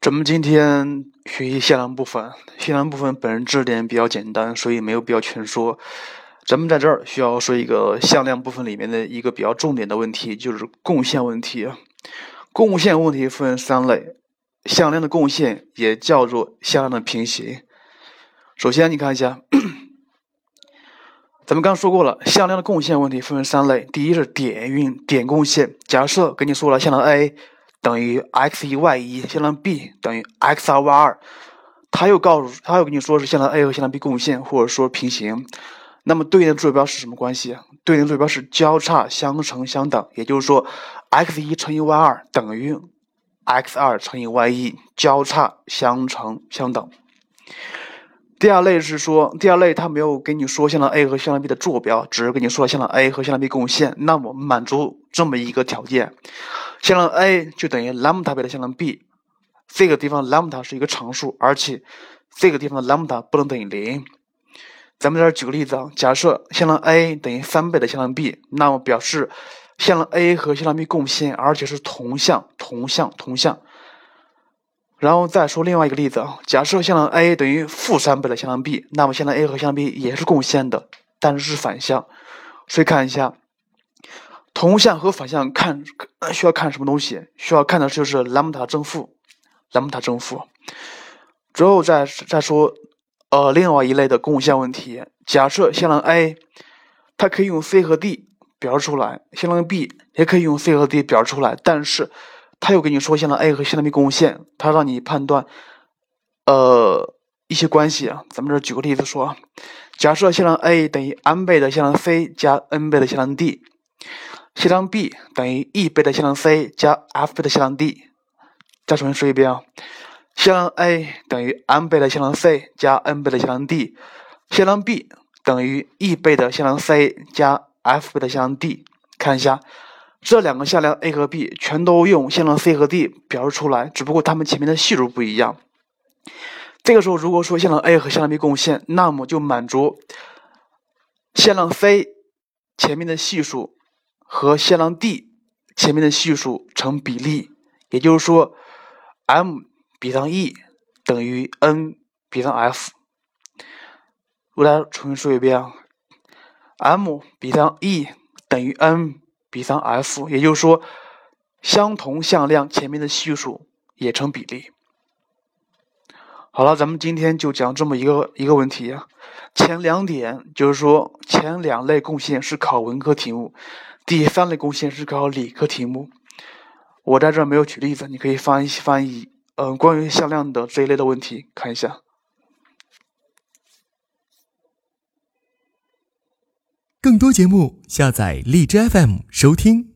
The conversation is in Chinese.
咱们今天学习向量部分，向量部分本人知识点比较简单，所以没有必要全说。咱们在这儿需要说一个向量部分里面的一个比较重点的问题，就是共线问题。共线问题分三类，向量的共线也叫做向量的平行。首先，你看一下，咱们刚说过了，向量的共线问题分为三类。第一是点运点共线，假设跟你说了向量 a。等于 x 一 y 一，向量 b 等于 x 二 y 二，他又告诉他又跟你说是向量 a 和向量 b 共线或者说平行，那么对应的坐标是什么关系？对应的坐标是交叉相乘相等，也就是说 x 一乘以 y 二等于 x 二乘以 y 一，交叉相乘相等。第二类是说，第二类他没有跟你说向量 a 和向量 b 的坐标，只是跟你说向量 a 和向量 b 共线，那么满足这么一个条件。向量 a 就等于 lambda 倍的向量 b，这个地方 lambda 是一个常数，而且这个地方的 lambda 不能等于零。咱们这儿举个例子啊，假设向量 a 等于三倍的向量 b，那么表示向量 a 和向量 b 共线，而且是同向、同向、同向。然后再说另外一个例子啊，假设向量 a 等于负三倍的向量 b，那么向量 a 和向量 b 也是共线的，但是是反向。所以看一下。同向和反向看需要看什么东西？需要看的就是兰姆达正负，兰姆达正负。之后再再说，呃，另外一类的共线问题。假设向量 a，它可以用 c 和 d 表示出来；向量 b 也可以用 c 和 d 表示出来。但是，他又跟你说向量 a 和向量 b 共线，他让你判断，呃，一些关系啊。咱们这举个例子说，假设向量 a 等于 m 倍的向量 c 加 n 倍的向量 d。向量 b 等于 e 倍的向量 c 加 f 倍的向量 d。再重新说一遍啊，向量 a 等于 m 倍的向量 c 加 n 倍的向量 d。向量 b 等于 e 倍的向量 c 加 f 倍的向量 d。看一下，这两个向量 a 和 b 全都用向量 c 和 d 表示出来，只不过它们前面的系数不一样。这个时候，如果说向量 a 和向量 b 共线，那么就满足向量 c 前面的系数。和向量 d 前面的系数成比例，也就是说，m 比上 e 等于 n 比上 f。我来重新说一遍啊，m 比上 e 等于 n 比上 f，也就是说，相同向量前面的系数也成比例。好了，咱们今天就讲这么一个一个问题啊。前两点就是说，前两类贡献是考文科题目。第三类贡献是考理科题目，我在这儿没有举例子，你可以翻译翻译，嗯，关于向量的这一类的问题，看一下。更多节目，下载荔枝 FM 收听。